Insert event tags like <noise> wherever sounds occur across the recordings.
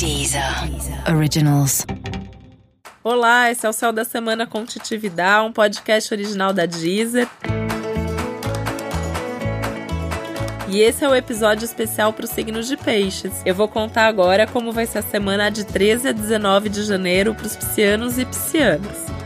Deezer Originals. Olá, esse é o Céu da Semana com Titividade, um podcast original da Deezer. E esse é o episódio especial para os signos de peixes. Eu vou contar agora como vai ser a semana de 13 a 19 de janeiro para os piscianos e piscianas.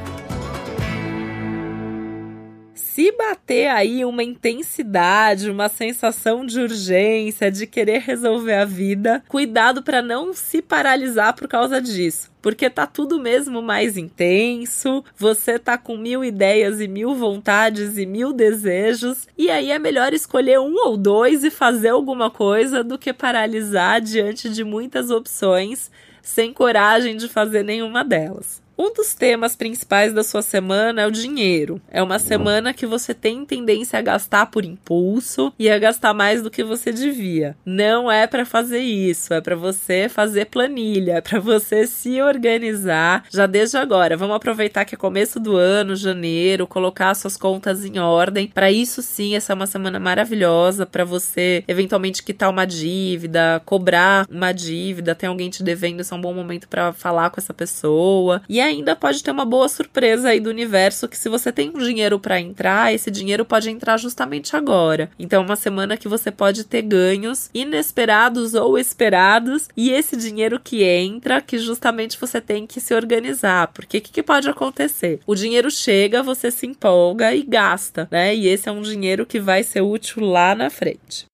Se bater aí uma intensidade, uma sensação de urgência, de querer resolver a vida, cuidado para não se paralisar por causa disso. Porque tá tudo mesmo mais intenso, você tá com mil ideias e mil vontades e mil desejos, e aí é melhor escolher um ou dois e fazer alguma coisa do que paralisar diante de muitas opções sem coragem de fazer nenhuma delas. Um dos temas principais da sua semana é o dinheiro. É uma semana que você tem tendência a gastar por impulso e a gastar mais do que você devia. Não é para fazer isso, é para você fazer planilha, é para você se organizar já desde agora. Vamos aproveitar que é começo do ano, janeiro, colocar suas contas em ordem. Para isso sim, essa é uma semana maravilhosa para você eventualmente quitar uma dívida, cobrar uma dívida, tem alguém te devendo, esse é um bom momento para falar com essa pessoa. E ainda pode ter uma boa surpresa aí do universo que se você tem um dinheiro para entrar, esse dinheiro pode entrar justamente agora. Então é uma semana que você pode ter ganhos inesperados ou esperados e esse dinheiro que entra, que justamente você tem que se organizar, porque o que, que pode acontecer? O dinheiro chega, você se empolga e gasta, né? E esse é um dinheiro que vai ser útil lá na frente.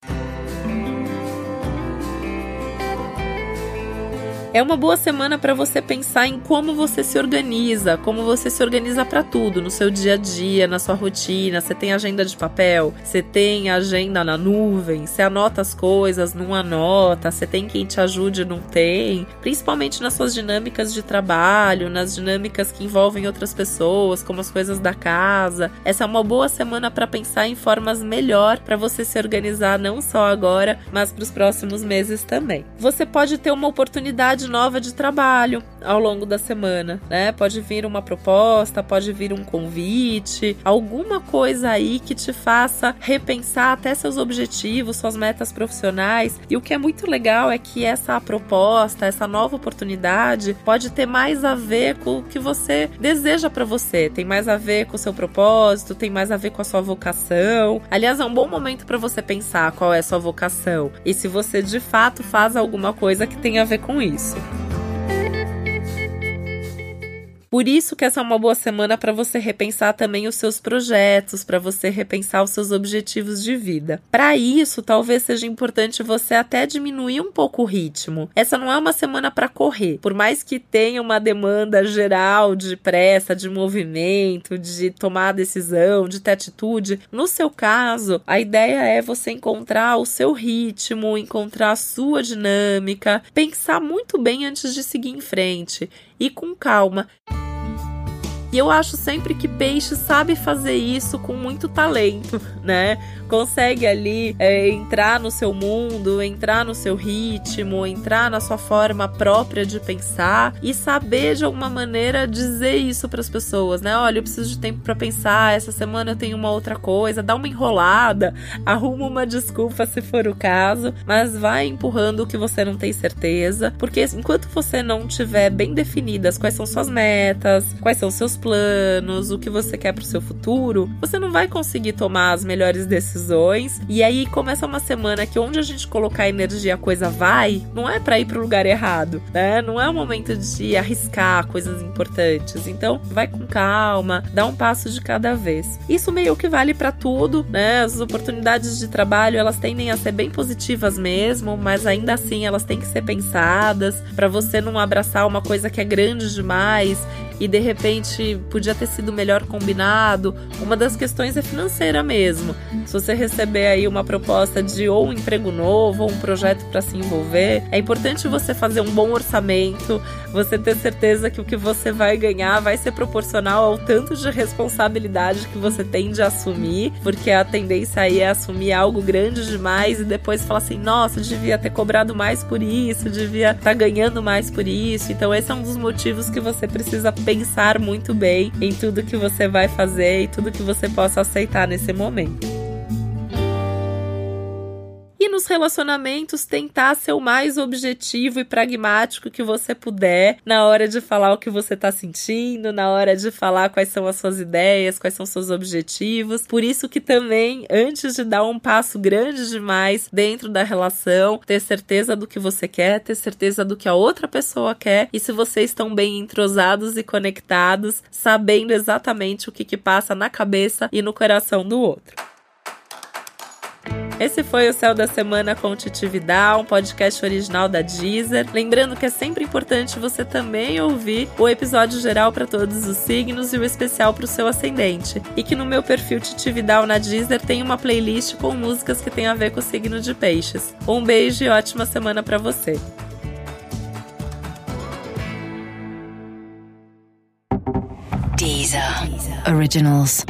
É uma boa semana para você pensar em como você se organiza, como você se organiza para tudo, no seu dia a dia, na sua rotina. Você tem agenda de papel, você tem agenda na nuvem, você anota as coisas, não anota, você tem quem te ajude, não tem. Principalmente nas suas dinâmicas de trabalho, nas dinâmicas que envolvem outras pessoas, como as coisas da casa. Essa é uma boa semana para pensar em formas melhor para você se organizar não só agora, mas para os próximos meses também. Você pode ter uma oportunidade oportunidade nova de trabalho ao longo da semana, né? Pode vir uma proposta, pode vir um convite, alguma coisa aí que te faça repensar até seus objetivos, suas metas profissionais. E o que é muito legal é que essa proposta, essa nova oportunidade pode ter mais a ver com o que você deseja para você, tem mais a ver com o seu propósito, tem mais a ver com a sua vocação. Aliás, é um bom momento para você pensar qual é a sua vocação e se você de fato faz alguma coisa que tem a ver com isso. Por isso que essa é uma boa semana para você repensar também os seus projetos, para você repensar os seus objetivos de vida. Para isso, talvez seja importante você até diminuir um pouco o ritmo. Essa não é uma semana para correr. Por mais que tenha uma demanda geral de pressa, de movimento, de tomar decisão, de ter atitude, no seu caso, a ideia é você encontrar o seu ritmo, encontrar a sua dinâmica, pensar muito bem antes de seguir em frente e com calma. E eu acho sempre que peixe sabe fazer isso com muito talento, <laughs> né? Consegue ali é, entrar no seu mundo, entrar no seu ritmo, entrar na sua forma própria de pensar e saber de alguma maneira dizer isso para as pessoas, né? Olha, eu preciso de tempo para pensar, essa semana eu tenho uma outra coisa, dá uma enrolada, <laughs> arruma uma desculpa se for o caso, mas vai empurrando o que você não tem certeza, porque enquanto você não tiver bem definidas quais são suas metas, quais são seus planos, o que você quer para o seu futuro, você não vai conseguir tomar as melhores decisões. E aí começa uma semana que onde a gente colocar energia a coisa vai, não é para ir para o lugar errado, né? Não é o momento de arriscar coisas importantes. Então, vai com calma, dá um passo de cada vez. Isso meio que vale para tudo, né? As oportunidades de trabalho, elas tendem a ser bem positivas mesmo, mas ainda assim elas têm que ser pensadas para você não abraçar uma coisa que é grande demais e de repente podia ter sido melhor combinado. Uma das questões é financeira mesmo. Se você receber aí uma proposta de ou um emprego novo ou um projeto para se envolver, é importante você fazer um bom orçamento, você ter certeza que o que você vai ganhar vai ser proporcional ao tanto de responsabilidade que você tem de assumir, porque a tendência aí é assumir algo grande demais e depois falar assim: nossa, devia ter cobrado mais por isso, devia estar tá ganhando mais por isso. Então, esse é um dos motivos que você precisa pensar muito bem em tudo que você vai fazer e tudo que você possa aceitar nesse momento. Nos relacionamentos tentar ser o mais objetivo e pragmático que você puder na hora de falar o que você tá sentindo, na hora de falar quais são as suas ideias, quais são seus objetivos. Por isso que também, antes de dar um passo grande demais dentro da relação, ter certeza do que você quer, ter certeza do que a outra pessoa quer e se vocês estão bem entrosados e conectados, sabendo exatamente o que, que passa na cabeça e no coração do outro. Esse foi o Céu da Semana com Titividade, um podcast original da Deezer. Lembrando que é sempre importante você também ouvir o episódio geral para todos os signos e o especial para o seu ascendente. E que no meu perfil Titividade na Deezer tem uma playlist com músicas que tem a ver com o signo de peixes. Um beijo e ótima semana para você. Deezer. Originals.